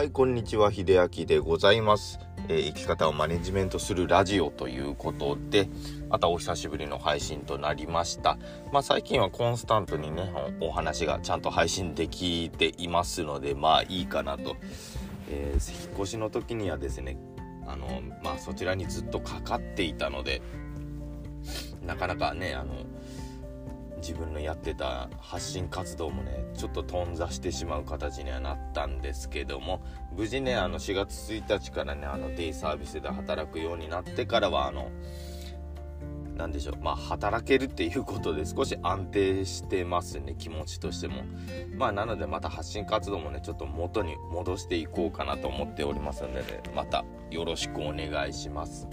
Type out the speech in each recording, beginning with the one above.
はい、こんにちは、秀明でございます。えー生き方をマネジメントするラジオということで、またお久しぶりの配信となりました。まあ最近はコンスタントにね、お話がちゃんと配信できていますので、まあいいかなと。えー引っ越しの時にはですね、あの、まあそちらにずっとかかっていたので、なかなかね、あの、自分のやってた発信活動もねちょっと頓挫してしまう形にはなったんですけども無事ねあの4月1日からねあのデイサービスで働くようになってからはあのなんでしょうまあ働けるっていうことで少し安定してますね気持ちとしても。まあなのでまた発信活動もねちょっと元に戻していこうかなと思っておりますのでねまたよろしくお願いします。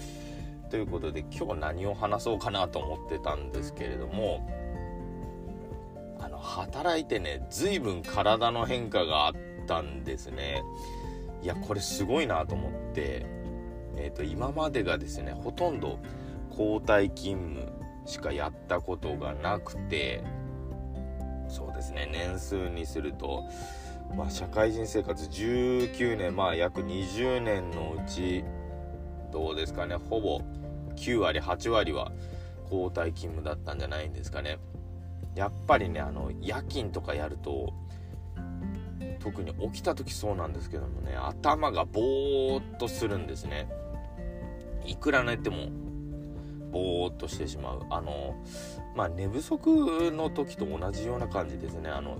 ということで今日何を話そうかなと思ってたんですけれども働いてね随分体の変化があったんですね。いやこれすごいなと思ってえっ、と今までがですねほとんど交代勤務しかやったことがなくてそうですね年数にするとまあ社会人生活19年まあ約20年のうちどうですかねほぼ9割8割は交代勤務だったんじゃないんですかね。やっぱりねあの夜勤とかやると特に起きた時そうなんですけどもね頭がぼーっとするんですね。いくら寝てもぼーっとしてしまう。あのまあ寝不足の時と同じような感じですね。あの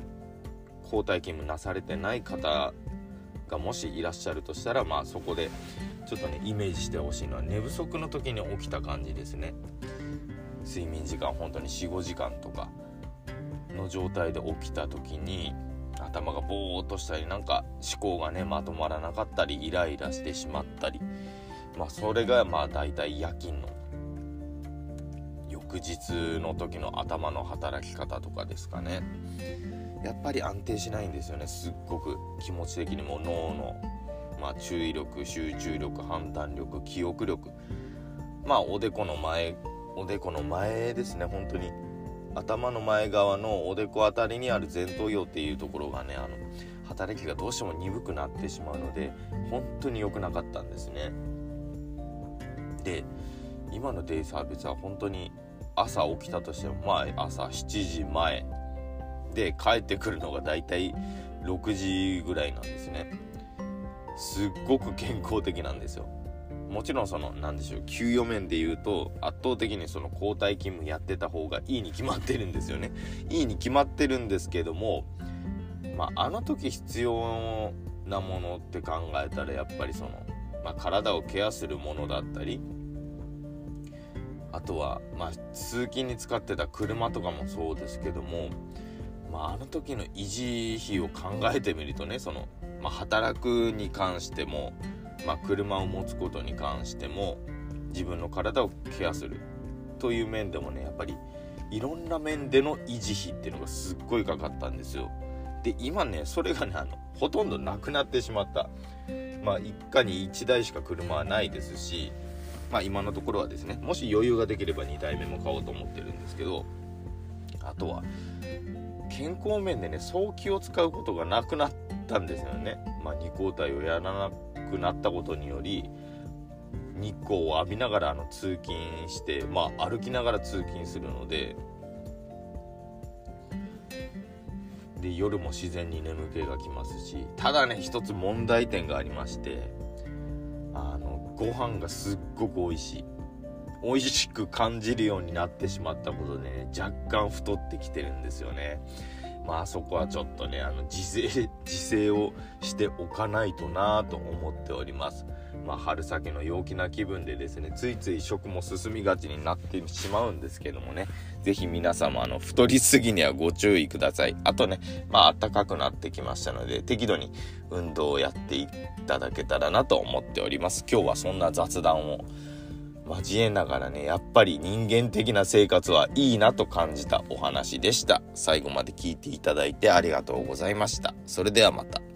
交代勤務なされてない方がもしいらっしゃるとしたらまあそこでちょっとねイメージしてほしいのは寝不足の時に起きた感じですね。睡眠時間本当に45時間とか。の状態で起きた時に頭がぼーっとしたりなんか思考がねまとまらなかったりイライラしてしまったり。まあそれがまあ大体夜勤の翌日の時の頭の働き方とかですかね。やっぱり安定しないんですよね。すっごく気持ち的にも脳の、まあ、注意力集中力判断力記憶力。まあおでこの前おでこの前ですね本当に頭の前側のおでこあたりにある前頭葉っていうところがねあの働きがどうしても鈍くなってしまうので本当に良くなかったんですね。で今のデイサービスは本当に朝起きたとしてもまあ朝7時前。で帰ってくるのがだいたい6時ぐらいなんですね。すっごく健康的なんですよ。もちろんその何でしょう給与面で言うと圧倒的にその交代勤務やってた方がいいに決まってるんですよね。いいに決まってるんですけどもまああの時必要なものって考えたらやっぱりその、まあ、体をケアするものだったりあとはまあ通勤に使ってた車とかもそうですけどもまああの時の維持費を考えてみるとねその、まあ、働くに関してもまあ、車を持つことに関しても自分の体をケアする。という面でもねやっぱりいろんな面での維持費っていうのがすっごいかかったんですよ。で今ねそれがねあのほとんどなくなってしまった。まあ一家に1台しか車はないですしまあ今のところはですねもし余裕ができれば2台目も買おうと思ってるんですけどあとは健康面でね早期を使うことがなくなったんですよね。まあ二交代をやらなくなったことにより日光を浴びながらあの通勤してまあ歩きながら通勤するのでで夜も自然に眠気がきますしただね一つ問題点がありましてあのご飯がすっごく美味しい。美味しく感じるようになってしまったことでね若干太ってきてるんですよね。まあそこはちょっとねあの自制 自制をしておかないとなと思っております。まあ春先の陽気な気分でですねついつい食も進みがちになってしまうんですけどもね。是非皆様あの太りすぎにはご注意ください。あとねまあ暖かくなってきましたので適度に運動をやっていただけたらなと思っております。今日はそんな雑談を交えながらねやっぱり人間的な生活はいいなと感じたお話でした。最後まで聞いていただいてありがとうございました。それではまた。